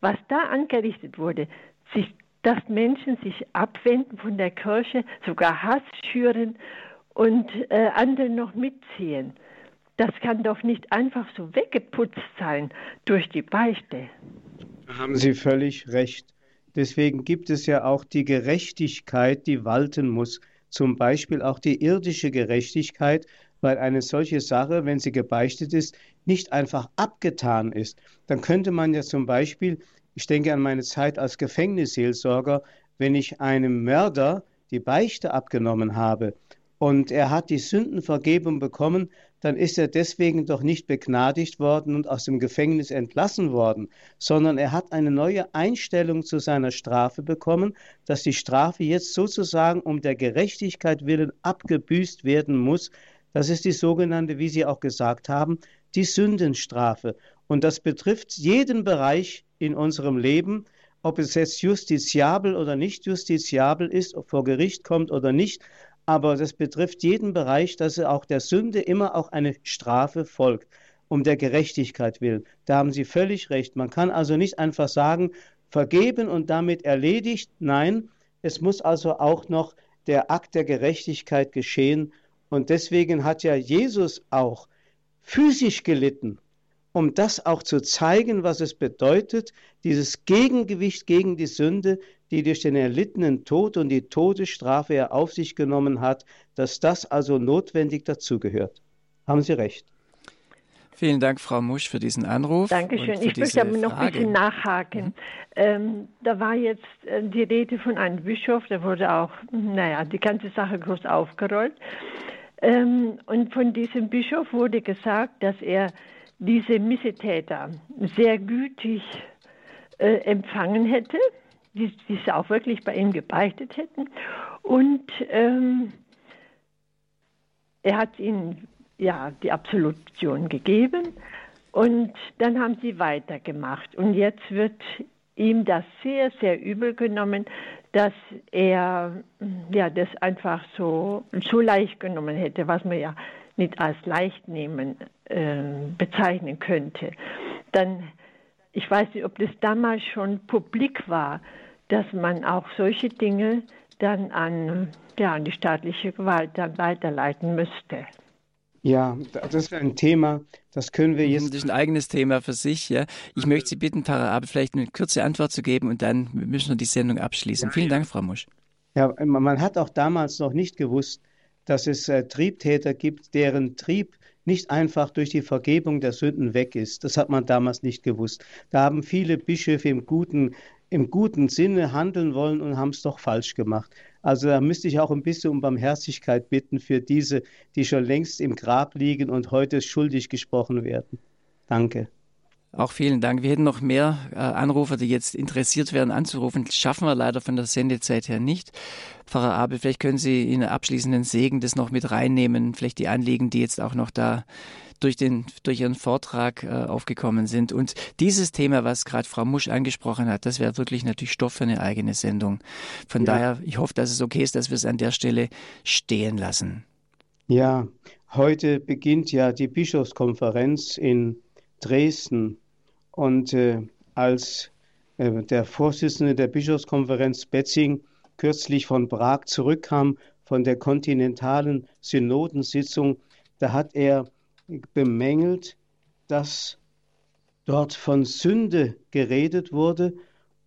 was da angerichtet wurde, sich, dass Menschen sich abwenden von der Kirche, sogar Hass schüren und äh, andere noch mitziehen, das kann doch nicht einfach so weggeputzt sein durch die Beichte. Da haben Sie völlig recht. Deswegen gibt es ja auch die Gerechtigkeit, die walten muss. Zum Beispiel auch die irdische Gerechtigkeit, weil eine solche Sache, wenn sie gebeichtet ist, nicht einfach abgetan ist. Dann könnte man ja zum Beispiel, ich denke an meine Zeit als Gefängnisseelsorger, wenn ich einem Mörder die Beichte abgenommen habe und er hat die Sündenvergebung bekommen, dann ist er deswegen doch nicht begnadigt worden und aus dem Gefängnis entlassen worden, sondern er hat eine neue Einstellung zu seiner Strafe bekommen, dass die Strafe jetzt sozusagen um der Gerechtigkeit willen abgebüßt werden muss. Das ist die sogenannte, wie Sie auch gesagt haben, die Sündenstrafe. Und das betrifft jeden Bereich in unserem Leben, ob es jetzt justiziabel oder nicht justiziabel ist, ob vor Gericht kommt oder nicht aber das betrifft jeden Bereich, dass auch der Sünde immer auch eine Strafe folgt, um der Gerechtigkeit willen. Da haben Sie völlig recht. Man kann also nicht einfach sagen, vergeben und damit erledigt. Nein, es muss also auch noch der Akt der Gerechtigkeit geschehen. Und deswegen hat ja Jesus auch physisch gelitten um das auch zu zeigen, was es bedeutet, dieses Gegengewicht gegen die Sünde, die durch den erlittenen Tod und die Todesstrafe er auf sich genommen hat, dass das also notwendig dazugehört. Haben Sie recht. Vielen Dank, Frau Musch, für diesen Anruf. Dankeschön. Ich möchte aber noch ein bisschen nachhaken. Mhm. Ähm, da war jetzt äh, die Rede von einem Bischof, da wurde auch, naja, die ganze Sache groß aufgerollt. Ähm, und von diesem Bischof wurde gesagt, dass er diese Missetäter sehr gütig äh, empfangen hätte, die, die es auch wirklich bei ihm gebeichtet hätten. Und ähm, er hat ihnen ja die Absolution gegeben und dann haben sie weitergemacht. Und jetzt wird ihm das sehr, sehr übel genommen, dass er ja das einfach so, so leicht genommen hätte, was man ja nicht als leicht nehmen äh, bezeichnen könnte. Dann, ich weiß nicht, ob das damals schon publik war, dass man auch solche Dinge dann an, ja, an die staatliche Gewalt dann weiterleiten müsste. Ja, das ist ein Thema, das können wir jetzt. Das ist ein eigenes Thema für sich, ja. Ich mhm. möchte Sie bitten, Tara Abel, vielleicht eine kurze Antwort zu geben und dann müssen wir die Sendung abschließen. Ja, Vielen Dank, Frau Musch. Ja, man hat auch damals noch nicht gewusst, dass es äh, Triebtäter gibt, deren Trieb nicht einfach durch die Vergebung der Sünden weg ist. Das hat man damals nicht gewusst. Da haben viele Bischöfe im Guten im guten Sinne handeln wollen und haben es doch falsch gemacht. Also da müsste ich auch ein bisschen um Barmherzigkeit bitten für diese, die schon längst im Grab liegen und heute schuldig gesprochen werden. Danke. Auch vielen Dank. Wir hätten noch mehr äh, Anrufer, die jetzt interessiert werden, anzurufen. Das schaffen wir leider von der Sendezeit her nicht. Pfarrer Abel, vielleicht können Sie in der abschließenden Segen das noch mit reinnehmen, vielleicht die Anliegen, die jetzt auch noch da durch, den, durch Ihren Vortrag äh, aufgekommen sind. Und dieses Thema, was gerade Frau Musch angesprochen hat, das wäre wirklich natürlich Stoff für eine eigene Sendung. Von ja. daher, ich hoffe, dass es okay ist, dass wir es an der Stelle stehen lassen. Ja, heute beginnt ja die Bischofskonferenz in Dresden. Und äh, als äh, der Vorsitzende der Bischofskonferenz Betzing kürzlich von Prag zurückkam, von der kontinentalen Synodensitzung, da hat er bemängelt, dass dort von Sünde geredet wurde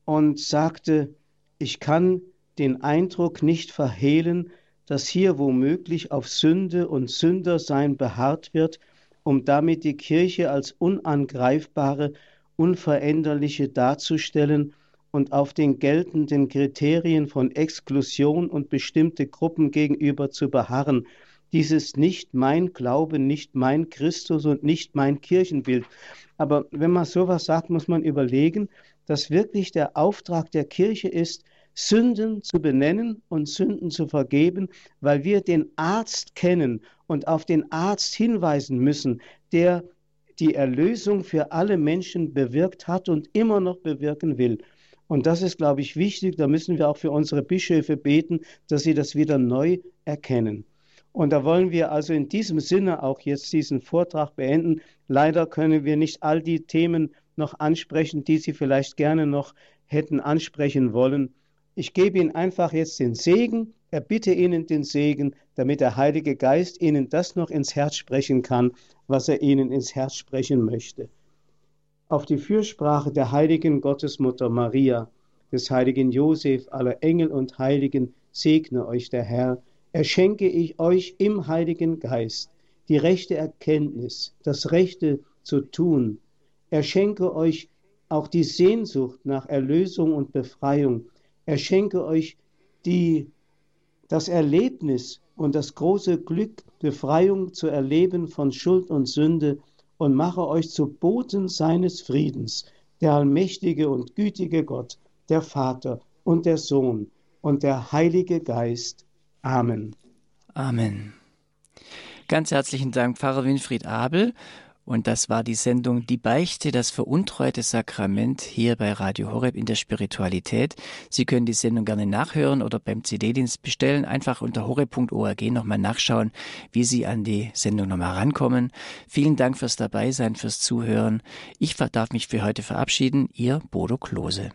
und sagte, ich kann den Eindruck nicht verhehlen, dass hier womöglich auf Sünde und Sündersein beharrt wird, um damit die Kirche als unangreifbare Unveränderliche darzustellen und auf den geltenden Kriterien von Exklusion und bestimmte Gruppen gegenüber zu beharren. Dies ist nicht mein Glaube, nicht mein Christus und nicht mein Kirchenbild. Aber wenn man sowas sagt, muss man überlegen, dass wirklich der Auftrag der Kirche ist, Sünden zu benennen und Sünden zu vergeben, weil wir den Arzt kennen und auf den Arzt hinweisen müssen, der die Erlösung für alle Menschen bewirkt hat und immer noch bewirken will. Und das ist, glaube ich, wichtig. Da müssen wir auch für unsere Bischöfe beten, dass sie das wieder neu erkennen. Und da wollen wir also in diesem Sinne auch jetzt diesen Vortrag beenden. Leider können wir nicht all die Themen noch ansprechen, die Sie vielleicht gerne noch hätten ansprechen wollen. Ich gebe Ihnen einfach jetzt den Segen, erbitte Ihnen den Segen, damit der Heilige Geist Ihnen das noch ins Herz sprechen kann, was er ihnen ins Herz sprechen möchte. Auf die Fürsprache der heiligen Gottesmutter Maria, des heiligen Josef, aller Engel und Heiligen, segne euch der Herr, erschenke ich euch im Heiligen Geist die rechte Erkenntnis, das Rechte zu tun, erschenke euch auch die Sehnsucht nach Erlösung und Befreiung, erschenke euch die, das Erlebnis und das große Glück, Befreiung zu erleben von Schuld und Sünde und mache euch zu Boten seines Friedens, der allmächtige und gütige Gott, der Vater und der Sohn und der Heilige Geist. Amen. Amen. Ganz herzlichen Dank, Pfarrer Winfried Abel. Und das war die Sendung Die Beichte, das veruntreute Sakrament hier bei Radio Horeb in der Spiritualität. Sie können die Sendung gerne nachhören oder beim CD-Dienst bestellen. Einfach unter horeb.org nochmal nachschauen, wie Sie an die Sendung nochmal rankommen. Vielen Dank fürs Dabeisein, fürs Zuhören. Ich darf mich für heute verabschieden. Ihr Bodo Klose.